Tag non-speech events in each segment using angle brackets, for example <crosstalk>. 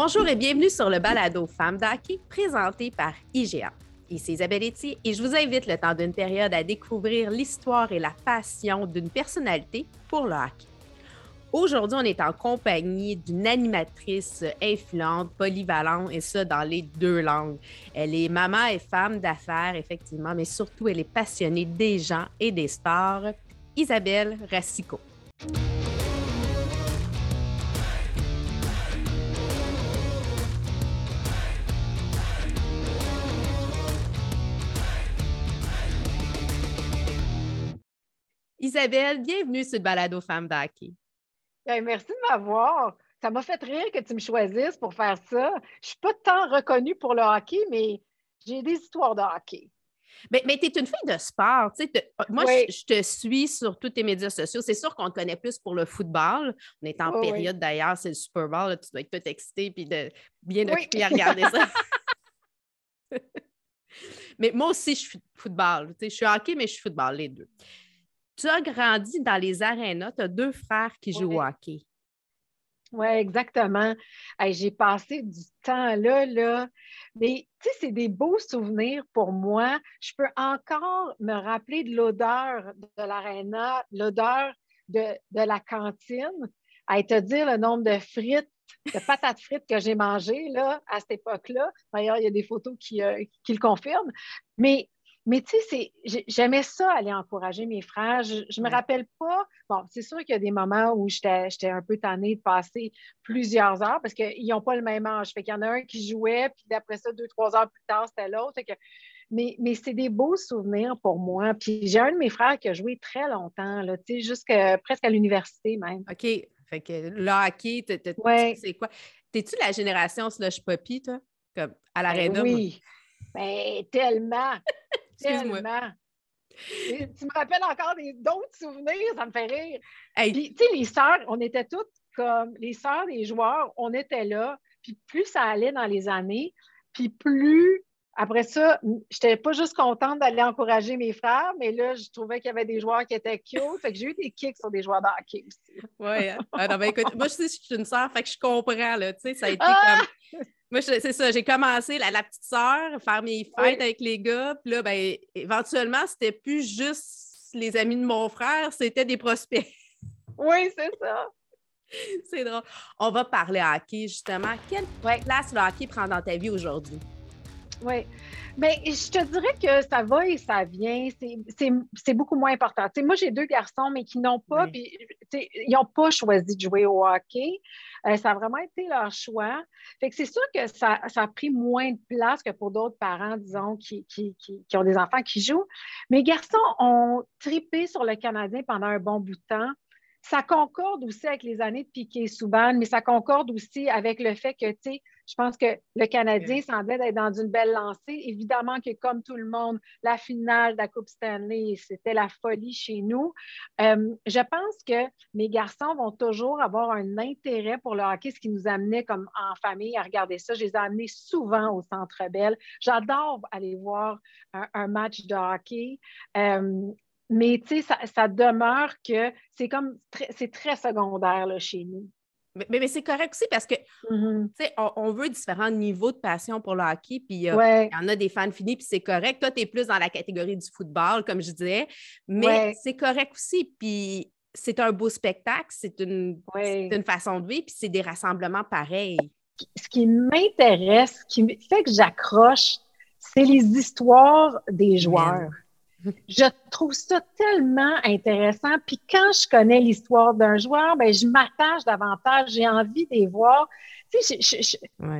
Bonjour et bienvenue sur le balado Femmes d'hockey présenté par IGA. Ici Isabelle Etier et je vous invite le temps d'une période à découvrir l'histoire et la passion d'une personnalité pour le hockey. Aujourd'hui, on est en compagnie d'une animatrice influente, polyvalente, et ça dans les deux langues. Elle est maman et femme d'affaires, effectivement, mais surtout, elle est passionnée des gens et des sports. Isabelle Racicot. Isabelle, bienvenue sur le balado Femmes d'hockey. Ben, merci de m'avoir. Ça m'a fait rire que tu me choisisses pour faire ça. Je ne suis pas tant reconnue pour le hockey, mais j'ai des histoires de hockey. Mais, mais tu es une fille de sport. moi, je, te suis sur tous tes médias sociaux. C'est sûr qu'on te connaît plus pour le football. On est en période d'ailleurs, c'est le Super Bowl. tu dois être tout excité et de, bien occupé à regarder ça. <laughs> <laughs> mais moi aussi, je suis football. Je suis hockey, mais je suis football, les deux tu as grandi dans les arénas, tu as deux frères qui jouent au hockey. Oui, exactement. J'ai passé du temps là, là. Mais tu sais, c'est des beaux souvenirs pour moi. Je peux encore me rappeler de l'odeur de l'aréna, l'odeur de, la cantine, à te dire le nombre de frites, de patates frites que j'ai mangées là, à cette époque-là. D'ailleurs, il y a des photos qui, euh, qui le confirment. Mais mais tu sais, j'aimais ça aller encourager mes frères. Je ne me rappelle pas. Bon, c'est sûr qu'il y a des moments où j'étais un peu tannée de passer plusieurs heures parce qu'ils n'ont pas le même âge. Fait qu'il y en a un qui jouait, puis d'après ça, deux, trois heures plus tard, c'était l'autre. Mais, mais c'est des beaux souvenirs pour moi. Puis j'ai un de mes frères qui a joué très longtemps, là, jusqu'à presque à l'université même. OK. Fait que le hockey, c'est quoi? T'es-tu la génération slush poppy, toi? Comme à ben Oui. Ben, tellement. Tellement. tu me rappelles encore d'autres souvenirs, ça me fait rire. Puis, tu sais, les sœurs, on était toutes comme les sœurs des joueurs, on était là. Puis plus ça allait dans les années, puis plus après ça, je n'étais pas juste contente d'aller encourager mes frères, mais là, je trouvais qu'il y avait des joueurs qui étaient cute. Fait que j'ai eu des kicks sur des joueurs d'hockey aussi. Oui. Hein? Ah, ben, écoute, moi, je sais, je suis une sœur, fait que je comprends, là. Tu sais, ça a été ah! comme moi, c'est ça, j'ai commencé, la, la petite sœur, faire mes fêtes avec les gars. Puis là, ben, éventuellement, c'était plus juste les amis de mon frère, c'était des prospects. <laughs> Oui, c'est ça. c'est drôle. On va parler hockey, justement. Quelle place le hockey prend dans ta vie aujourd'hui? Oui. Bien, je te dirais que ça va et ça vient. C'est beaucoup moins important. moi, j'ai deux garçons, mais qui n'ont pas, ils n'ont pas choisi de jouer au hockey. Euh, ça a vraiment été leur choix. Fait que c'est sûr que ça, a pris moins de place que pour d'autres parents, disons, qui, qui, ont des enfants qui jouent. Mes garçons ont tripé sur le Canadien pendant un bon bout de temps. Ça concorde aussi avec les années de Piquet Souban, mais ça concorde aussi avec le fait que, tu sais, je pense que le Canadien semblait être dans une belle lancée. Évidemment que, comme tout le monde, la finale de la Coupe Stanley, c'était la folie chez nous. Euh, je pense que mes garçons vont toujours avoir un intérêt pour le hockey, ce qui nous amenait comme en famille à regarder ça. Je les ai amenés souvent au Centre Bell. J'adore aller voir un, match de hockey. Euh, mais tu sais, ça, ça, demeure que c'est comme c'est très secondaire là, chez nous. Mais, c'est correct aussi parce que, mm-hmm. on, veut différents niveaux de passion pour le hockey, puis euh, il y en a des fans finis, puis c'est correct. Toi, tu es plus dans la catégorie du football, comme je disais, mais c'est correct aussi. Puis c'est un beau spectacle, c'est une, une, façon de vivre, puis c'est des rassemblements pareils. Ce qui m'intéresse, ce qui fait que j'accroche, c'est les histoires des joueurs. Je trouve ça tellement intéressant. Puis quand je connais l'histoire d'un joueur, ben, je m'attache davantage, j'ai envie de les voir. Tu sais,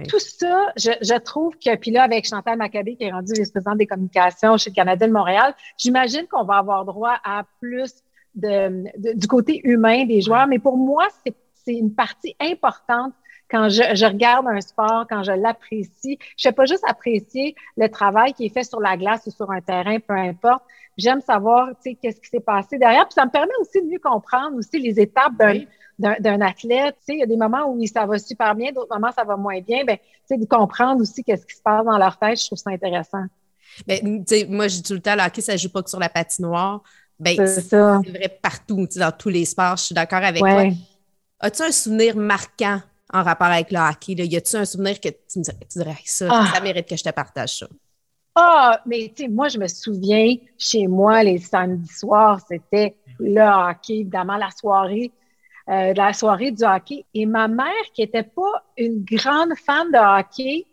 Tout ça, je, trouve que, puis là, avec Chantal Maccabé, qui est rendue vice-présidente des communications chez le Canada de Montréal, j'imagine qu'on va avoir droit à plus de, du côté humain des joueurs. Mais pour moi, c'est une partie importante quand je, je, regarde un sport, quand je l'apprécie, je ne fais pas juste apprécier le travail qui est fait sur la glace ou sur un terrain, peu importe. J'aime savoir, tu sais, qu'est-ce qui s'est passé derrière. Puis ça me permet aussi de mieux comprendre aussi les étapes d'un athlète. Tu sais, il y a des moments où ça va super bien, d'autres moments ça va moins bien. Ben, tu sais, de comprendre aussi qu'est-ce qui se passe dans leur tête, je trouve ça intéressant. Ben, tu sais, moi, je dis tout le temps, là, hockey, ça ne joue pas que sur la patinoire. Ben, c'est vrai partout, tu sais, dans tous les sports. Je suis d'accord avec toi. As-tu un souvenir marquant en rapport avec le hockey? Là? Y a-tu un souvenir que tu, me dirais, tu dirais ça, Ah. ça mérite que je te partage ça? Ah, mais tu sais, moi, je me souviens, chez moi, les samedis soirs, c'était le hockey, évidemment, la soirée, euh, la soirée du hockey. Et ma mère, qui n'était pas une grande fan de hockey,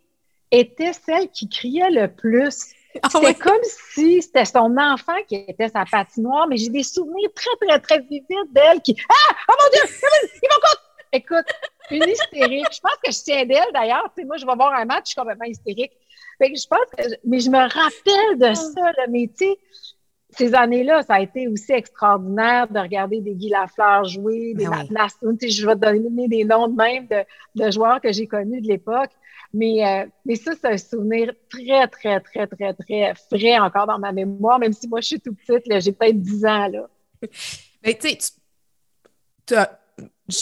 était celle qui criait le plus. <laughs> Ah C'était comme si c'était son enfant qui était sa patinoire, mais j'ai des souvenirs très, très, très vivides d'elle qui Ah! Oh mon Dieu! Ils vont contre! Écoute, une hystérique. Je pense que je tiens d'elle d'ailleurs. Moi, je vais voir un match, je suis complètement hystérique. Fait que je pense que. Mais je me rappelle de ça, là. Mais tu sais, ces années-là, ça a été aussi extraordinaire de regarder des Guy Lafleur jouer, des Ben oui. Je vais te donner des noms de même de, de joueurs que j'ai connus de l'époque. Mais, euh, mais ça, c'est un souvenir très, très, très, très, très frais encore dans ma mémoire, même si moi, je suis tout petite, j'ai peut-être 10 ans. Là. Mais <laughs> tu sais, tu-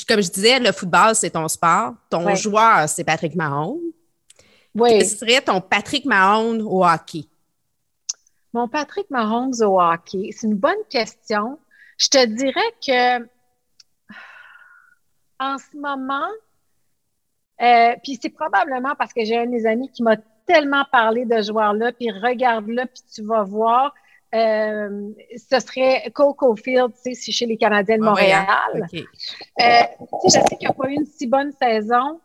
comme je disais, le football, c'est ton sport. Ton Ouais. joueur, c'est Patrick Mahon. Oui. Quel serait ton Patrick Mahon au hockey? Mon Patrick Mahomes au hockey, c'est une bonne question. Je te dirais que en ce moment, euh, puis c'est probablement parce que j'ai un de mes amis qui m'a tellement parlé de joueur-là, puis regarde-le, puis tu vas voir. Euh, ce serait Cole Caulfield, tu sais, c'est chez les Canadiens de Ah ouais, hein? Montréal. OK. Euh, je sais qu'il n'a pas eu une si bonne saison,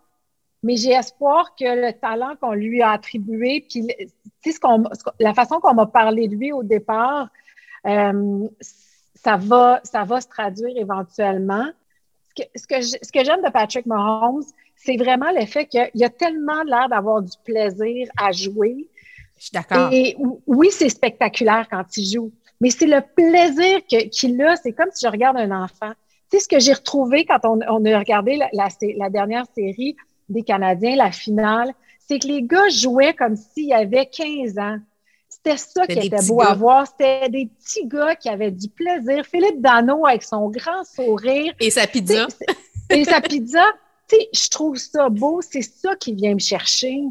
mais j'ai espoir que le talent qu'on lui a attribué, puis ce qu'on- la façon qu'on m'a parlé de lui au départ, euh, ça, va, ça va se traduire éventuellement. Ce que, ce que je- ce que j'aime de Patrick Mahomes, c'est vraiment le fait qu'il a tellement l'air d'avoir du plaisir à jouer. Je suis d'accord. Et oui, c'est spectaculaire quand il joue, mais c'est le plaisir qu'il a. C'est comme si je regarde un enfant. Tu sais, ce que j'ai retrouvé quand on, on a regardé la, la- la dernière série des Canadiens, la finale, c'est que les gars jouaient comme s'ils avaient 15 ans. C'était ça qui était beau gars. à voir. C'était des petits gars qui avaient du plaisir. Philippe Dano avec son grand sourire. Et sa pizza? Et sa pizza, tu sais, je trouve ça beau. C'est ça qui vient me chercher.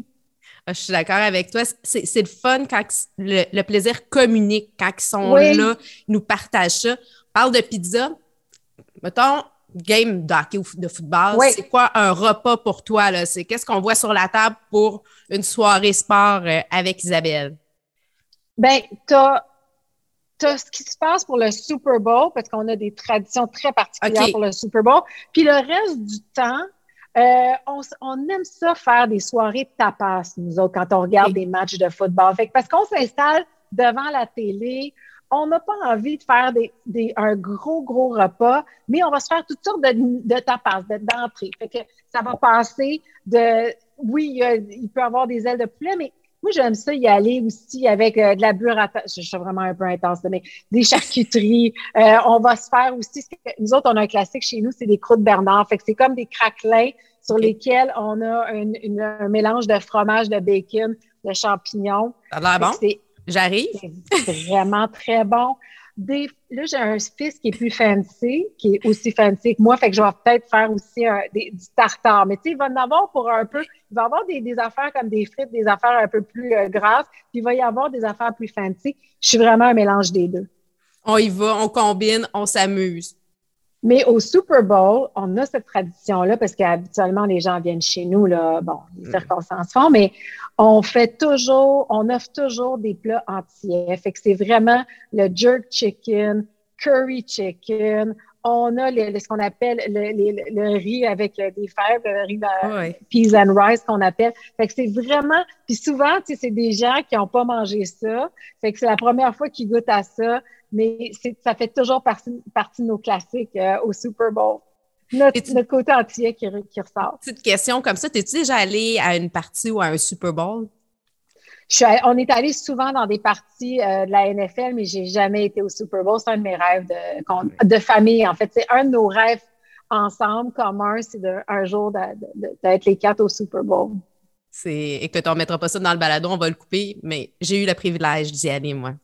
Ah, Je suis d'accord avec toi. C'est c'est le fun quand le, le plaisir communique, quand ils sont Oui. là, ils nous partagent ça. Parle de pizza. Mettons, game de hockey ou de football, Oui. c'est quoi un repas pour toi? là? C'est qu'est-ce qu'on voit sur la table pour une soirée sport euh, avec Isabelle? Ben, t'as as ce qui se passe pour le Super Bowl, parce qu'on a des traditions très particulières pour le Super Bowl. Puis le reste du temps, euh, on, on aime ça faire des soirées de tapas, nous autres, quand on regarde des matchs de football. Fait que parce qu'on s'installe devant la télé, on n'a pas envie de faire des, des- un gros, gros repas, mais on va se faire toutes sortes de, de tapas, de- d'entrées. Fait que ça va passer de, oui, il y a- il peut y avoir des ailes de poulet, mais moi, j'aime ça y aller aussi avec euh, de la burrata. Je, je suis vraiment un peu intense, mais des charcuteries. Euh, on va se faire aussi, nous autres, on a un classique chez nous, c'est des croûtes Bernard. Fait que c'est comme des craquelins sur lesquels on a une- une- un mélange de fromage, de bacon, de champignons. Ça a l'air bon? J'arrive. c'est vraiment très bon. Des, là, j'ai un fils qui est plus fancy, qui est aussi fancy que moi, fait que je vais peut-être faire aussi un- des- du tartare. Mais tu sais, il va en avoir pour un peu, il va avoir des, des affaires comme des frites, des affaires un peu plus euh, grasses, puis il va y avoir des affaires plus fancy. Je suis vraiment un mélange des deux. On y va, on combine, on s'amuse. Mais au Super Bowl, on a cette tradition-là parce qu'habituellement, les gens viennent chez nous, là, bon, les Mm. circonstances font, mais on fait toujours, on offre toujours des plats entiers. Fait que c'est vraiment le jerk chicken, curry chicken. On a le- le- ce qu'on appelle le, le- le riz avec des fèves, le riz de Ouais. peas and rice qu'on appelle. Fait que c'est vraiment, puis souvent, tu sais, c'est des gens qui n'ont pas mangé ça. Fait que c'est la première fois qu'ils goûtent à ça, mais ça fait toujours partie, partie de nos classiques euh, au Super Bowl. Notre, tu- notre côté entier qui, re- qui ressort. Petite question comme ça, t'es-tu déjà allé à une partie ou à un Super Bowl? Je suis allée- on est allé souvent dans des parties euh, de la NFL, mais j'ai jamais été au Super Bowl. C'est un de mes rêves de, famille. En fait, c'est un de nos rêves ensemble communs, c'est de, un jour d'être les quatre au Super Bowl. C'est... Écoute, on ne mettra pas ça dans le balado, on va le couper, mais j'ai eu le privilège d'y aller, moi.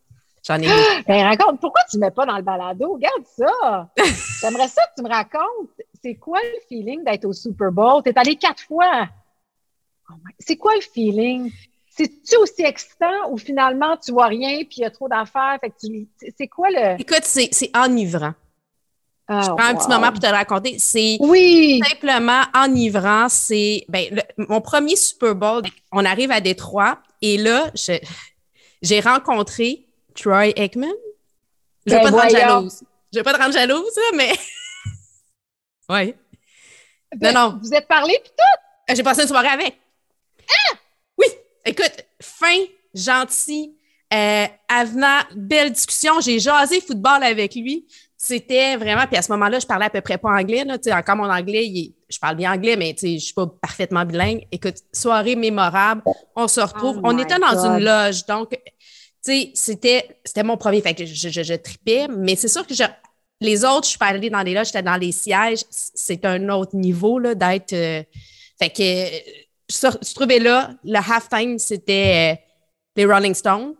J'en ai. <gasps> Ben, raconte, pourquoi tu ne mets pas dans le balado? Regarde ça! <laughs> J'aimerais ça que tu me racontes. C'est quoi le feeling d'être au Super Bowl? Tu es allé quatre fois. Oh C'est quoi le feeling? C'est-tu aussi excitant ou finalement tu vois rien puis il y a trop d'affaires? Fait que tu... c'est- quoi le? Écoute, c'est, c'est enivrant. je Ah, prends un petit moment pour te le raconter. C'est Oui! simplement enivrant. C'est ben, le- mon premier Super Bowl. On arrive à Détroit et là, je- j'ai rencontré Troy Aikman? Je ne veux Ben pas te rendre jalouse. Je veux pas te rendre jalouse, mais. <laughs> oui. Non, non. Vous êtes parlé, puis tout? Euh, J'ai passé une soirée avec. Oui. Écoute, fin, gentil, euh, avenant, belle discussion. J'ai jasé football avec lui. C'était vraiment. Puis à ce moment-là, je parlais à peu près pas anglais. Là, encore mon anglais, il est- je parle bien anglais, mais je suis pas parfaitement bilingue. Écoute, soirée mémorable. On se retrouve. Oh on était dans God. une loge. Donc, sais, c'était, c'était mon premier. Fait que je, je, je tripais. Mais c'est sûr que je- les autres, je suis pas allée dans les loges, j'étais dans les sièges. C'est un autre niveau là, d'être. euh, fait que euh, je, je trouvais là, le halftime, c'était euh, les Rolling Stones.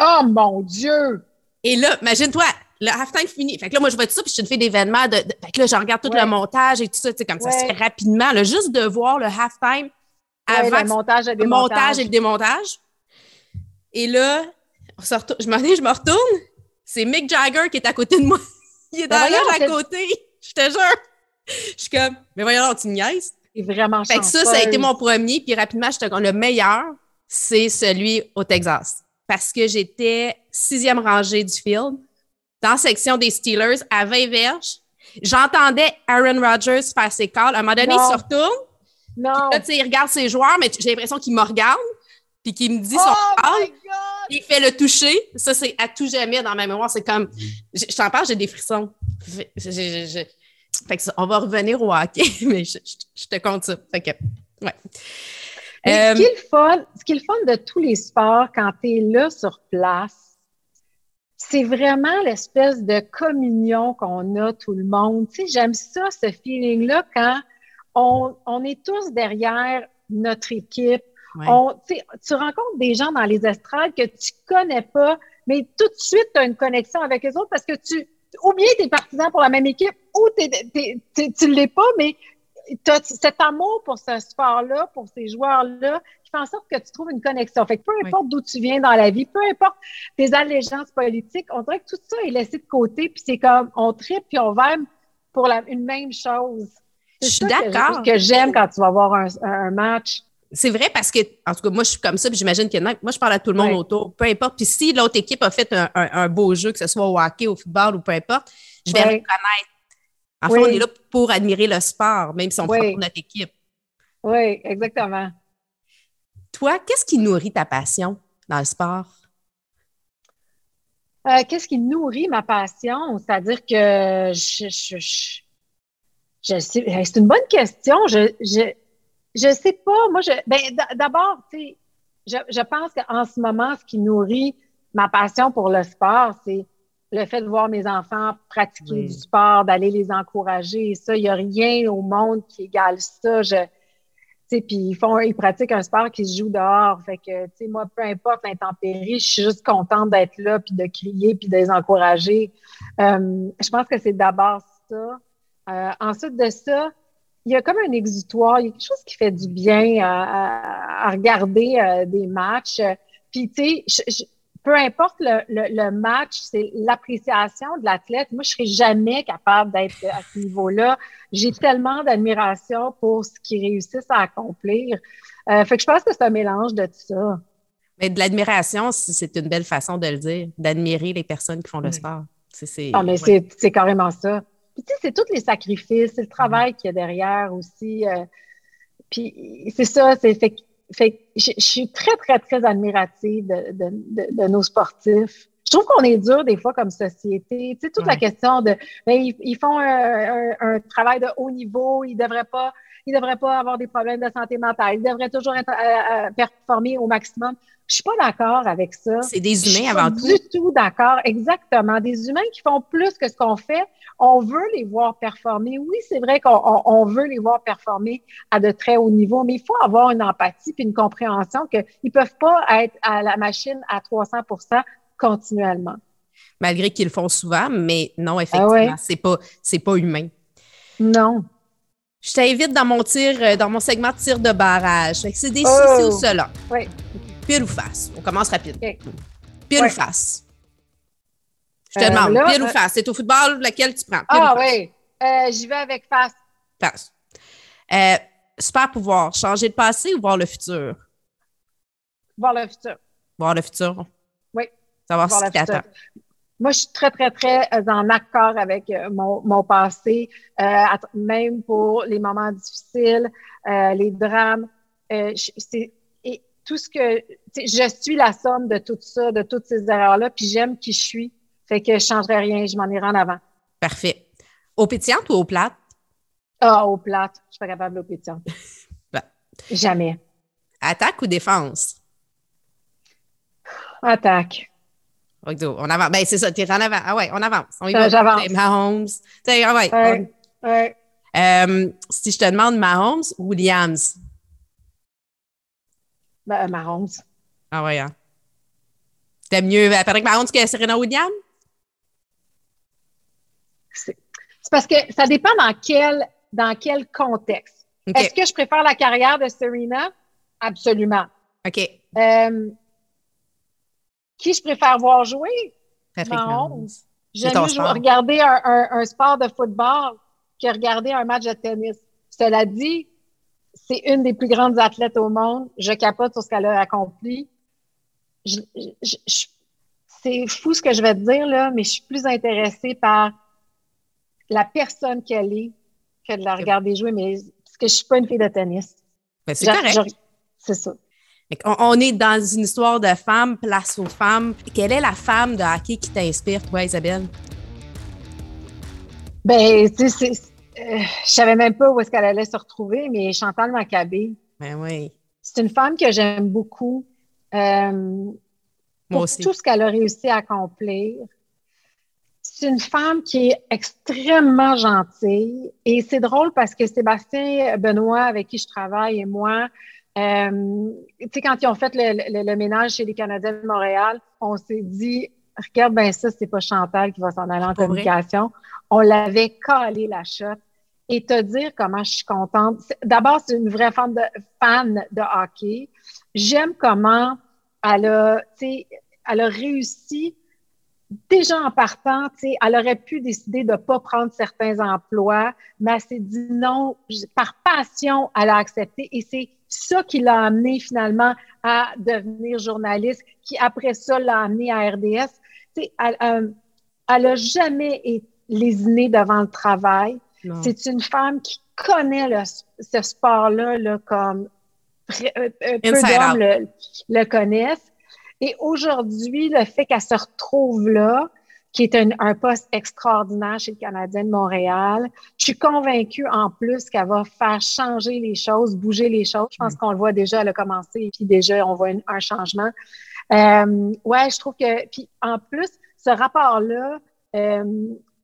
Oh mon Dieu! Et là, imagine-toi, le halftime fini. Fait que là, moi, je vois tout ça, puis je suis une fille d'événements. De, de- fait que là, je regarde tout Ouais. le montage et tout ça, tu sais, comme ça se fait rapidement. là, juste de voir le halftime Ouais, avant le que- montage et le montage et le démontage. Et là, on se retourne- je m'en ai, je me retourne. C'est Mick Jagger qui est à côté de moi. <laughs> Il est dans Ben la loge voyons, à côté. <laughs> Je te jure. Je suis comme, mais voyons, tu niaises. C'est vraiment Fait que ça, ça a été mon premier. Puis rapidement, je te le meilleur, c'est celui au Texas. Parce que j'étais sixième rangée du field, dans la section des Steelers, à 20 verges. J'entendais Aaron Rodgers faire ses calls. À un moment donné, Non. il se retourne. Non! Là, tu sais, il regarde ses joueurs, mais j'ai l'impression qu'il me regarde. Puis qu'il me dit son Oh God! Il fait le toucher. Ça, c'est à tout jamais dans ma mémoire. C'est comme. Je, je t'en parle, j'ai des frissons. Fait- je- je- je- fait que ça, on va revenir au hockey, <laughs> mais je, je- je te compte ça. Fait que, ouais. Mais Euh, ce, qui est le fun, ce qui est le fun de tous les sports quand tu es là sur place, c'est vraiment l'espèce de communion qu'on a tout le monde. Tu sais, j'aime ça, ce feeling-là, quand on, on est tous derrière notre équipe. Ouais. On, tu rencontres des gens dans les estrades que tu connais pas, mais tout de suite, tu as une connexion avec eux autres parce que tu, ou bien tu es partisan pour la même équipe, ou t'es- t'es- t'es- tu ne l'es pas, mais tu as cet amour pour ce sport-là, pour ces joueurs-là, qui fait en sorte que tu trouves une connexion. Fait que peu Oui. importe d'où tu viens dans la vie, peu importe tes allégeances politiques, on dirait que tout ça est laissé de côté, puis c'est comme on tripe puis on va pour la, une même chose. C'est Je suis ça que d'accord. Que j'aime quand tu vas voir un, un match. C'est vrai parce que, en tout cas, moi, je suis comme ça, puis j'imagine que moi, je parle à tout le monde Ouais. autour, peu importe. Puis si l'autre équipe a fait un, un- un beau jeu, que ce soit au hockey, au football ou peu importe, je vais Ouais. reconnaître. En fait, Oui. on est là pour admirer le sport, même si on Oui. fait pour notre équipe. Oui, exactement. Toi, qu'est-ce qui nourrit ta passion dans le sport? Euh, Qu'est-ce qui nourrit ma passion? C'est-à-dire que je, je, je, je sais, c'est une bonne question. Je, je, sais pas. Moi, je, ben, d'abord, tu sais, je, je pense qu'en ce moment, ce qui nourrit ma passion pour le sport, c'est le fait de voir mes enfants pratiquer du sport, d'aller les encourager. Et ça, il n'y a rien au monde qui égale ça. Je, tu sais, puis ils font, ils pratiquent un sport qui se joue dehors. Fait que, tu sais, moi, peu importe l'intempérie, je suis juste contente d'être là, puis de crier, puis de les encourager. Euh, je pense que c'est d'abord ça. Euh, ensuite de ça, il y a comme un exutoire, il y a quelque chose qui fait du bien à, à- à regarder euh, des matchs. Puis, tu sais, peu importe le, le- le match, c'est l'appréciation de l'athlète. Moi, je serais jamais capable d'être à ce niveau-là. J'ai tellement d'admiration pour ce qu'ils réussissent à accomplir. Euh, fait que je pense que c'est un mélange de tout ça. Mais de l'admiration, c'est une belle façon de le dire, d'admirer les personnes qui font le Oui. sport. C'est, c'est- Ah, mais ouais. c'est, c'est carrément ça. Puis, tu sais, c'est tous les sacrifices, c'est le travail qu'il y a derrière aussi. euh, puis, c'est ça, c'est fait, je, je suis très, très, très admirative de, de, de, de nos sportifs. Je trouve qu'on est dur des fois comme société. Tu sais, toute la question de, ben, ils, ils font un, un- un travail de haut niveau, ils devraient pas, ils devraient pas avoir des problèmes de santé mentale, ils devraient toujours être, euh, euh, performer au maximum. Je suis pas d'accord avec ça. C'est des Je suis humains pas avant tout. du tout d'accord, exactement. Des humains qui font plus que ce qu'on fait, on veut les voir performer. Oui, c'est vrai qu'on on- on veut les voir performer à de très haut niveau, mais il faut avoir une empathie puis une compréhension qu'ils ne peuvent pas être à la machine à 300 continuellement. Malgré qu'ils le font souvent, mais non, effectivement, Ah ouais? c'est pas, c'est pas humain. Non. Je t'invite dans mon tir, euh, dans mon segment de tir de barrage. C'est des Oh! ou cela. Oui. Pile ou face. On commence rapide. OK. Pile Ouais. ou face. Je te demande, pile ou face? C'est au football, lequel tu prends? ah oui, j'y vais avec face. Face. super pouvoir, changer le passé ou voir le futur? Voir le futur. Voir le futur? Savoir ce qui t'attend. Moi, je suis très, très, très euh, en accord avec euh, mon, mon passé, euh, même pour les moments difficiles, euh, les drames. Euh, c'est, et tout ce que. Je suis la somme de tout ça, de toutes ces erreurs-là, puis j'aime qui je suis. Fait que je ne changerai rien, je m'en irai en avant. Parfait. Au pétillante ou au plate? Ah, au plate. Je suis pas capable d'eau pétillante. <laughs> ben. Jamais. Attaque ou défense? Attaque. On avance. Ben, c'est ça, tu es en avant. Ah ouais, on avance. On y va. J'avance. Mahomes. Ah ouais. ouais, ouais. Euh, si je te demande Mahomes ou Williams? Ben, Mahomes. Ah ouais, hein. T'aimes mieux euh, Patrick Mahomes que Serena Williams? C'est parce que ça dépend dans quel, dans quel contexte. Est-ce que je préfère la carrière de Serena? Absolument. OK. Euh, qui je préfère voir jouer? Mahomes. J'aime mieux regarder un, sport de football que regarder un match de tennis. Cela dit, c'est une des plus grandes athlètes au monde. Je capote sur ce qu'elle a accompli. c'est fou ce que je vais te dire, là, mais je suis plus intéressée par la personne qu'elle est que de la regarder jouer, mais parce que je suis pas une fille de tennis. Ben, c'est correct. C'est ça. On, est dans une histoire de femmes, place aux femmes. Quelle est la femme de hockey qui t'inspire, toi, Isabelle? Ben, tu sais, euh, je savais même pas où est-ce qu'elle allait se retrouver, mais Chantal Maccabé. Ben oui. C'est une femme que j'aime beaucoup. Euh, Moi aussi. tout ce qu'elle a réussi à accomplir. C'est une femme qui est extrêmement gentille. Et c'est drôle parce que Sébastien Benoît, avec qui je travaille, et moi, euh, tu sais, quand ils ont fait le, ménage chez les Canadiens de Montréal, on s'est dit, regarde, ben ça, c'est pas Chantal qui va s'en aller en communication. On l'avait calé la shot. Et te dire comment je suis contente. D'abord, c'est une vraie fan de, fan de hockey. J'aime comment elle a, elle a réussi déjà en partant, elle aurait pu décider de ne pas prendre certains emplois, mais elle s'est dit non, par passion, elle a accepté. Et c'est ça qui l'a amené finalement à devenir journaliste, qui après ça l'a amené à RDS. Elle, euh, elle a jamais été lésinée devant le travail. C'est une femme qui connaît ce sport-là là, comme euh, euh, peu d'hommes le, le, connaissent. Et aujourd'hui, le fait qu'elle se retrouve là, qui est un, poste extraordinaire chez le Canadien de Montréal. Je suis convaincue en plus qu'elle va faire changer les choses, bouger les choses. Je pense mm. qu'on le voit déjà, elle a commencé et puis déjà, on voit un changement. Euh, ouais, je trouve que, puis en plus, ce rapport-là, euh,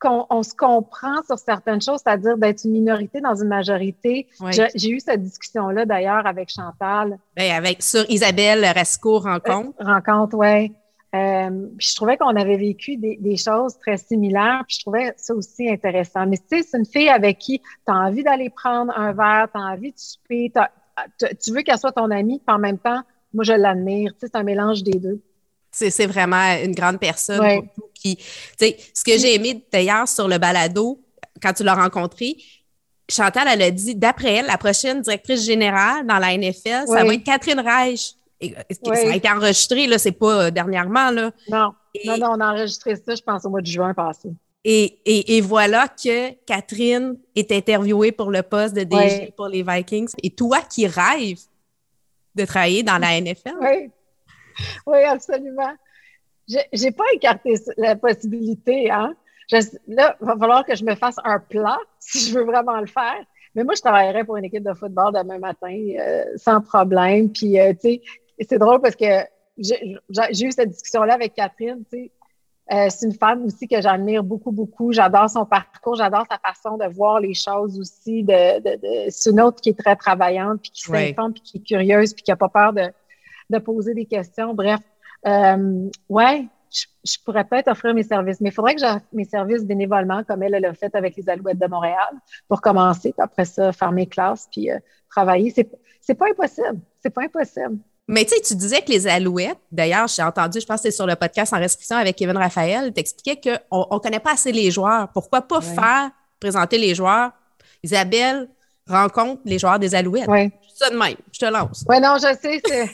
qu'on on se comprend sur certaines choses, c'est-à-dire d'être une minorité dans une majorité. J'ai eu cette discussion-là d'ailleurs avec Chantal. Bien, avec sur Isabelle rencontre. Euh, rencontre, oui. Euh, puis je trouvais qu'on avait vécu des, des, choses très similaires, puis je trouvais ça aussi intéressant. Mais tu sais, c'est une fille avec qui tu as envie d'aller prendre un verre, tu as envie de souper, tu veux qu'elle soit ton amie, puis en même temps, moi, je l'admire. Tu sais, c'est un mélange des deux. C'est vraiment une grande personne. Qui, ce que j'ai aimé d'ailleurs sur le balado, quand tu l'as rencontré, Chantal, elle a dit, d'après elle, la prochaine directrice générale dans la NFL, ça va être Catherine Reich. Ça a été enregistré, là, c'est pas euh, dernièrement, là. Non. non, non, on a enregistré ça, je pense, au mois de juin passé. Et, et, et voilà que Catherine est interviewée pour le poste de DG pour les Vikings. Et toi qui rêves de travailler dans la NFL. Oui, oui absolument. J'ai pas écarté la possibilité, hein. là, il va falloir que je me fasse un plan <laughs> si je veux vraiment le faire. Mais moi, je travaillerais pour une équipe de football demain matin euh, sans problème. Puis, euh, tu sais, et c'est drôle parce que j'ai eu cette discussion-là avec Catherine. Tu sais. Euh, c'est une femme aussi que j'admire beaucoup, beaucoup. J'adore son parcours, j'adore sa façon de voir les choses aussi. De, de, c'est une autre qui est très travaillante, puis qui s'informe, puis qui est curieuse, puis qui n'a pas peur de, de, poser des questions. Bref, euh, ouais, je, pourrais peut-être offrir mes services, mais il faudrait que j'offre mes services bénévolement, comme elle l'a fait avec les Alouettes de Montréal, pour commencer, puis après ça, faire mes classes, puis euh, travailler. C'est pas impossible. C'est pas impossible. Mais tu sais, tu disais que les Alouettes, d'ailleurs, j'ai entendu, je pense que c'est sur le podcast en restriction avec Kevin Raphaël, t'expliquais qu'on ne connaît pas assez les joueurs. Pourquoi pas faire présenter les joueurs? Isabelle rencontre les joueurs des Alouettes. Oui. Ça de même, je te lance. Oui, non, je sais, c'est.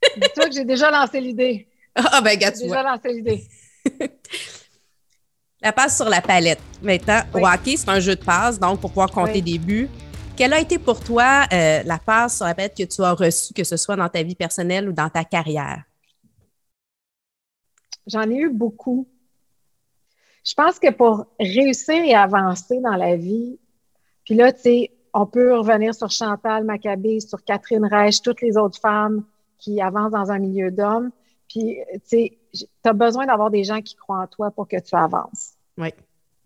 <laughs> Dis-toi que j'ai déjà lancé l'idée. Ah, ben, gars, J'ai déjà lancé l'idée. <laughs> la passe sur la palette. Maintenant, au hockey, c'est un jeu de passe, donc pour pouvoir compter des buts. Quelle a été pour toi euh, la passe sur la que tu as reçue, que ce soit dans ta vie personnelle ou dans ta carrière? J'en ai eu beaucoup. Je pense que pour réussir et avancer dans la vie, puis là, tu sais, on peut revenir sur Chantal Maccabé, sur Catherine Reich, toutes les autres femmes qui avancent dans un milieu d'hommes. Puis, tu sais, tu as besoin d'avoir des gens qui croient en toi pour que tu avances. Oui.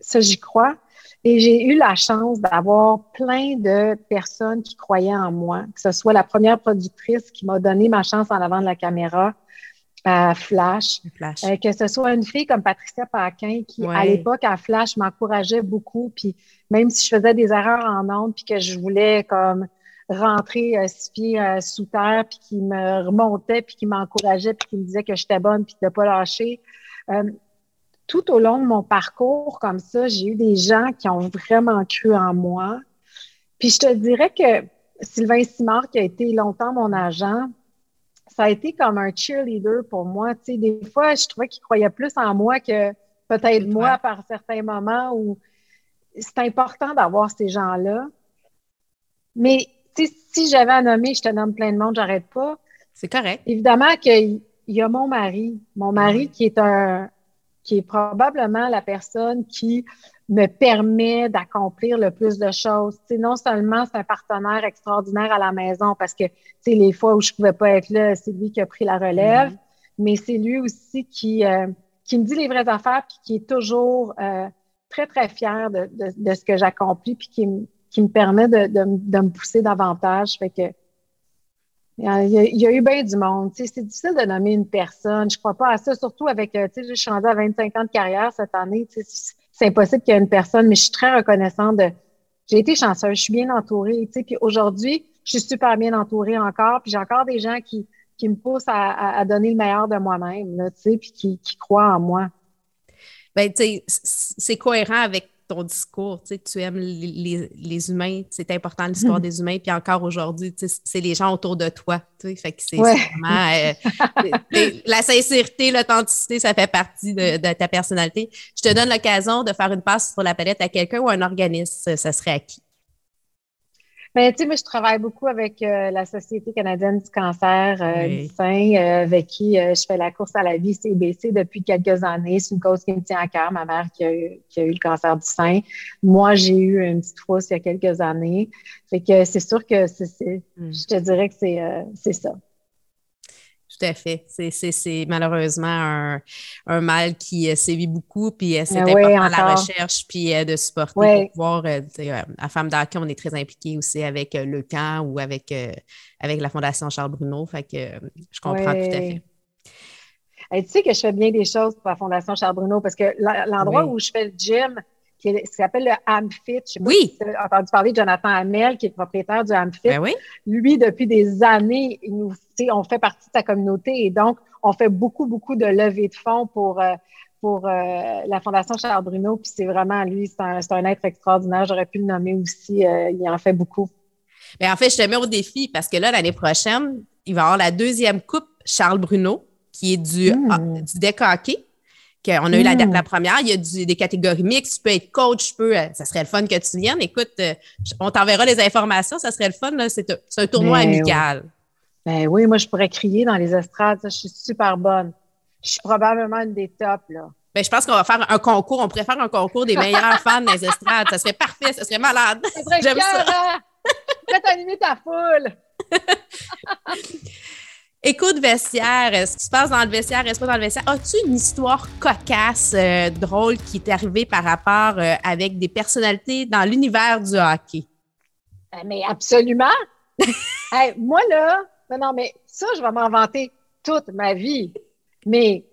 Ça, j'y crois. Et j'ai eu la chance d'avoir plein de personnes qui croyaient en moi, que ce soit la première productrice qui m'a donné ma chance en avant de la caméra, à Flash, euh, que ce soit une fille comme Patricia Paquin qui, à l'époque, à Flash, m'encourageait beaucoup. Puis même si je faisais des erreurs en ondes, puis que je voulais comme rentrer euh, six pieds euh, sous terre, puis qui me remontait, puis qui m'encourageait, puis qui me disait que j'étais bonne, puis de ne pas lâcher. Tout au long de mon parcours comme ça, j'ai eu des gens qui ont vraiment cru en moi. Puis je te dirais que Sylvain Simard, qui a été longtemps mon agent, ça a été comme un cheerleader pour moi. Tu sais, des fois, je trouvais qu'il croyait plus en moi que peut-être moi par certains moments où c'est important d'avoir ces gens-là. Mais si j'avais à nommer, je te nomme plein de monde, j'arrête pas. C'est correct. Évidemment qu'il y a mon mari. Mon mari qui est un qui est probablement la personne qui me permet d'accomplir le plus de choses. sais, non seulement c'est un partenaire extraordinaire à la maison parce que les fois où je pouvais pas être là, c'est lui qui a pris la relève, mm-hmm. mais c'est lui aussi qui, euh, qui me dit les vraies affaires puis qui est toujours euh, très, très fier de, de, de ce que j'accomplis puis qui, qui me permet de, de, de, me pousser davantage. Fait que il y, a, eu bien du monde. c'est difficile de nommer une personne. Je crois pas à ça, surtout avec, euh, je suis rendue à 25 ans de carrière cette année. C'est impossible qu'il y ait une personne, mais je suis très reconnaissante de. J'ai été chanceuse, je suis bien entourée. Puis aujourd'hui, je suis super bien entourée encore. Puis j'ai encore des gens qui, qui me poussent à, donner le meilleur de moi-même, puis qui, qui croient en moi. Ben, c'est cohérent avec ton discours, tu, sais, tu aimes les, les, humains, c'est important l'histoire hmm. des humains, puis encore aujourd'hui, tu sais, c'est les gens autour de toi, tu sais, fait que c'est vraiment euh, la sincérité, l'authenticité, ça fait partie de, de, ta personnalité. Je te donne l'occasion de faire une passe sur la palette à quelqu'un ou un organisme, ça serait à qui? Mais ben, tu sais, moi, je travaille beaucoup avec euh, la Société canadienne du cancer euh, du sein, euh, avec qui je fais la course à la vie CBC depuis quelques années. C'est une cause qui me tient à cœur, ma mère qui a, eu, qui a eu le cancer du sein. Moi, j'ai eu une petite fausse il y a quelques années. Fait que c'est sûr que c'est, mm. je te dirais que c'est ça. Tout à fait. C'est malheureusement un, mal qui euh, sévit beaucoup, puis euh, c'est ah important la recherche, puis euh, de supporter pour pouvoir. à Femme d'Hockey, on est très impliqué aussi avec le camp ou avec, avec la Fondation Charles Bruno. Fait que je comprends tout à fait. tu sais que je fais bien des choses pour la Fondation Charles Bruno parce que l'endroit où je fais le gym, qui s'appelle le AmFit. Je sais pas oui. si tu as entendu parler de Jonathan Hamel, qui est propriétaire du AmFit. Ben oui. Lui, depuis des années, nous, on fait partie de sa communauté et donc, on fait beaucoup, beaucoup de levées de fonds pour, euh, pour euh, la Fondation Charles Bruno. Puis c'est vraiment, lui, c'est un, un, être extraordinaire. J'aurais pu le nommer aussi. Euh, il en fait beaucoup. Mais en fait, je te mets au défi parce que là, l'année prochaine, il va y avoir la deuxième coupe Charles Bruno, qui est du, mmh. du deck hockey. On a eu hmm. la, première, il y a des catégories mixtes, tu peux être coach, tu peux, ça serait le fun que tu viennes. Écoute, on t'enverra les informations, ça serait le fun. C'est un tournoi amical. Ben oui, moi, je pourrais crier dans les estrades, je suis super bonne. Je suis probablement une des tops, là. Ben, je pense qu'on va faire un concours. On pourrait faire un concours des meilleurs fans des estrades. Ça serait parfait, ça serait malade. J'aime ça. Faites animer ta foule. <laughs> Écoute vestiaire, ce qui se passe dans le vestiaire, reste pas dans le vestiaire. As-tu une histoire cocasse, euh, drôle qui t'est arrivée par rapport euh, avec des personnalités dans l'univers du hockey? Euh, mais absolument! <laughs> moi, là, non, non, mais ça, je vais m'inventer toute ma vie. Mais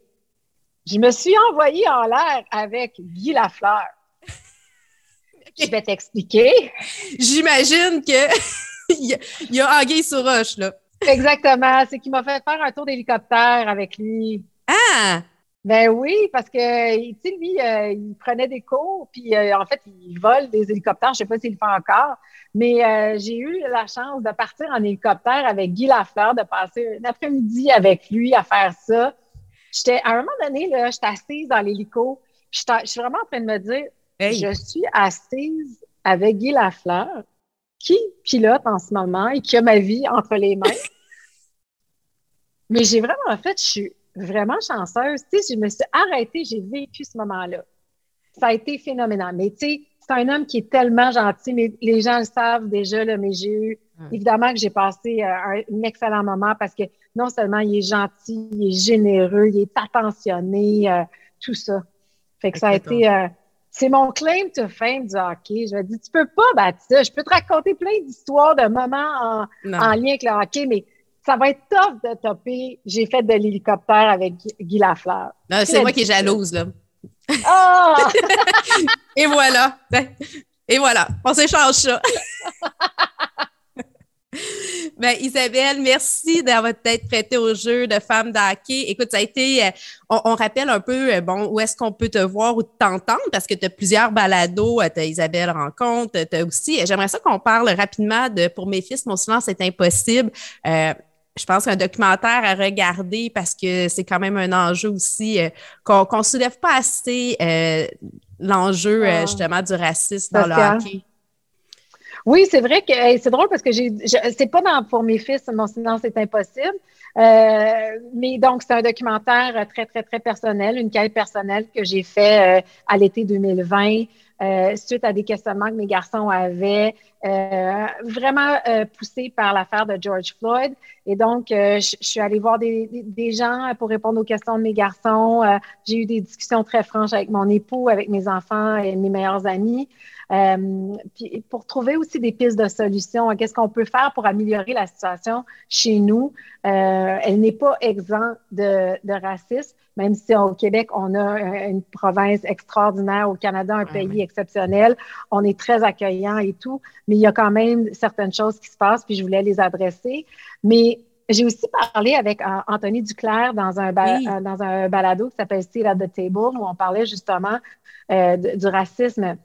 je me suis envoyée en l'air avec Guy Lafleur. <laughs> Je vais t'expliquer. J'imagine que <laughs> il y, a Anguille sur roche, là. Exactement. C'est qu'il m'a fait faire un tour d'hélicoptère avec lui. Ah! Ben oui, parce que, tu sais, lui, euh, il prenait des cours, puis euh, en fait, il vole des hélicoptères. Je ne sais pas s'il le fait encore, mais euh, j'ai eu la chance de partir en hélicoptère avec Guy Lafleur, de passer un après-midi avec lui à faire ça. J'étais, à un moment donné, là, j'étais assise dans l'hélico, je suis vraiment en train de me dire, je suis assise avec Guy Lafleur, qui pilote en ce moment et qui a ma vie entre les mains. <laughs> Mais j'ai vraiment, en fait, je suis vraiment chanceuse. Tu sais, je me suis arrêtée, j'ai vécu ce moment-là. Ça a été phénoménal. Mais tu sais, c'est un homme qui est tellement gentil, mais les gens le savent déjà, là, mais j'ai eu, évidemment que j'ai passé euh, un, excellent moment parce que non seulement il est gentil, il est généreux, il est attentionné, euh, tout ça. Fait que ça a été, euh, c'est mon claim to fame du hockey. Je me dis, tu peux pas battre ça. Je peux te raconter plein d'histoires de moments en, en, lien avec le hockey, mais ça va être tough de topper. J'ai fait de l'hélicoptère avec Guy Lafleur. C'est moi qui est jalouse, là. Ah! <laughs> Et voilà. Et voilà. On s'échange ça. <laughs> Ben, Isabelle, merci d'avoir peut-être prêté au jeu de femmes d'hockey. Écoute, ça a été, euh, on, rappelle un peu, euh, bon, où est-ce qu'on peut te voir ou t'entendre parce que tu as plusieurs balados, euh, tu as Isabelle Rencontre, tu as aussi, j'aimerais ça qu'on parle rapidement de Pour mes fils, mon silence est impossible. Je pense qu'un documentaire à regarder parce que c'est quand même un enjeu aussi qu'on ne soulève pas assez l'enjeu ah. justement du racisme dans le hockey. Oui, c'est vrai que c'est drôle parce que j'ai, c'est pas dans, pour mes fils, mon silence est impossible. Euh, mais donc, c'est un documentaire très, très, très personnel, une quête personnelle que j'ai fait euh, à l'été 2020 euh, suite à des questionnements que mes garçons avaient, vraiment poussés par l'affaire de George Floyd. Et donc, je, suis allée voir des, des, gens pour répondre aux questions de mes garçons. j'ai eu des discussions très franches avec mon époux, avec mes enfants et mes meilleurs amis. Euh, puis pour trouver aussi des pistes de solutions, qu'est-ce qu'on peut faire pour améliorer la situation chez nous? Euh, elle n'est pas exempte de, racisme, même si au Québec, on a une province extraordinaire, au Canada, un pays exceptionnel, on est très accueillant et tout, mais il y a quand même certaines choses qui se passent, puis je voulais les adresser. Mais j'ai aussi parlé avec euh, Anthony Duclair dans un, dans un balado qui s'appelle Still at the Table, où on parlait justement du racisme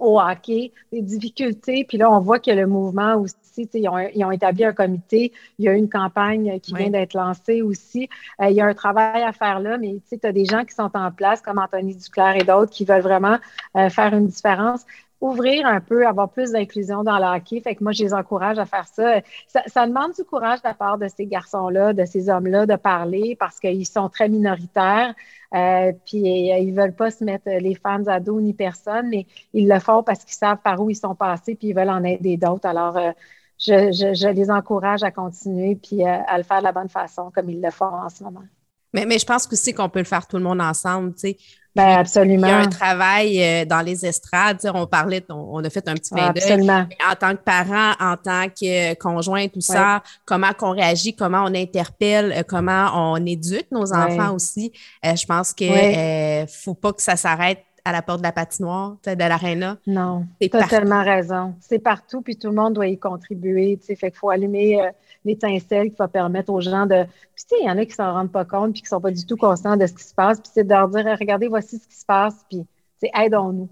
au hockey, des difficultés. Puis là, on voit que le mouvement aussi, ils ont, ils ont, établi un comité. Il y a une campagne qui vient d'être lancée aussi. Euh, il y a un travail à faire là, mais tu as des gens qui sont en place, comme Anthony Duclair et d'autres, qui veulent vraiment euh, faire une différence ouvrir un peu, avoir plus d'inclusion dans le hockey. Fait que moi, je les encourage à faire ça. Ça, ça demande du courage de la part de ces garçons-là, de ces hommes-là, de parler parce qu'ils sont très minoritaires. Euh, puis euh, ils veulent pas se mettre les femmes à dos ni personne, mais ils le font parce qu'ils savent par où ils sont passés, puis ils veulent en aider d'autres. Alors, euh, je, je, les encourage à continuer puis à le faire de la bonne façon, comme ils le font en ce moment. Mais, mais je pense aussi qu'on peut le faire tout le monde ensemble. Sais. Ben, absolument. Il y a un travail dans les estrades. On parlait, on, a fait un petit peu d'œil. En tant que parent, en tant que conjoint, tout ça, comment qu'on réagit, comment on interpelle, comment on éduque nos enfants aussi. je pense qu'il ne faut pas que ça s'arrête à la porte de la patinoire, de l'aréna. Non, tu as tellement raison. C'est partout, puis tout le monde doit y contribuer. Fait qu'il faut allumer euh, l'étincelle qui va permettre aux gens de. Puis, tu sais, il y en a qui ne s'en rendent pas compte, puis qui ne sont pas du tout conscients de ce qui se passe. Puis, c'est de leur dire regardez, voici ce qui se passe, puis, aidons-nous.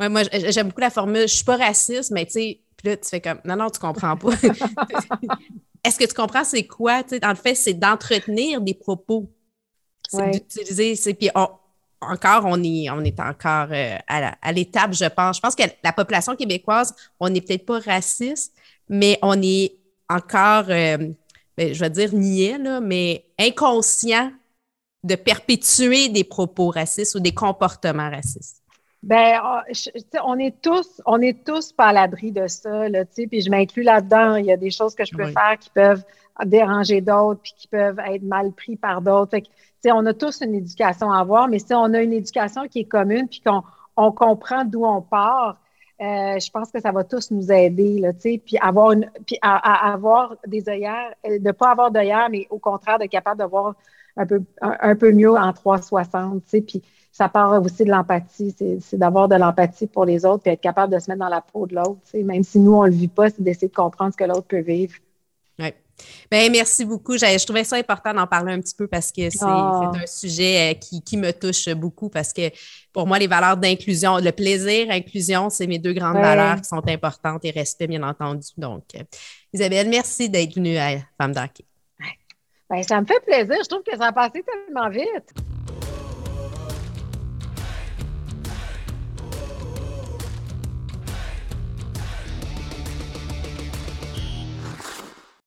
Ouais, moi, j'aime beaucoup la formule je ne suis pas raciste, mais tu sais, puis là, tu fais comme non, non, tu ne comprends pas. <laughs> Est-ce que tu comprends c'est quoi? Tu sais, dans le fait, c'est d'entretenir des propos. C'est d'utiliser. Puis, on, encore, on est, on est encore euh, à l'étape, je pense. Je pense que la population québécoise, on n'est peut-être pas raciste, mais on est encore, euh, ben, je vais dire niais, mais inconscient de perpétuer des propos racistes ou des comportements racistes. Ben, ah, on est tous, on est tous pas à l'abri de ça, là, puis je m'inclus là-dedans. Il y a des choses que je peux faire qui peuvent déranger d'autres, puis qui peuvent être mal pris par d'autres on a tous une éducation à avoir, mais si on a une éducation qui est commune puis qu'on on comprend d'où on part, euh, je pense que ça va tous nous aider, là, puis avoir une, puis à, avoir des œillères, euh, de ne pas avoir d'œillères, mais au contraire, d'être capable de voir un peu, un, peu mieux en 360, puis ça part aussi de l'empathie, c'est d'avoir de l'empathie pour les autres, puis être capable de se mettre dans la peau de l'autre, même si nous, on ne le vit pas, c'est d'essayer de comprendre ce que l'autre peut vivre. Oui, Bien, merci beaucoup. Je, trouvais ça important d'en parler un petit peu parce que c'est ah. un sujet euh, qui, me touche beaucoup parce que pour moi, les valeurs d'inclusion, le plaisir, inclusion, c'est mes deux grandes valeurs qui sont importantes et respect, bien entendu. Donc, euh, Isabelle, merci d'être venue à Femme d'Hockey. Ben, ça me fait plaisir. Je trouve que ça a passé tellement vite.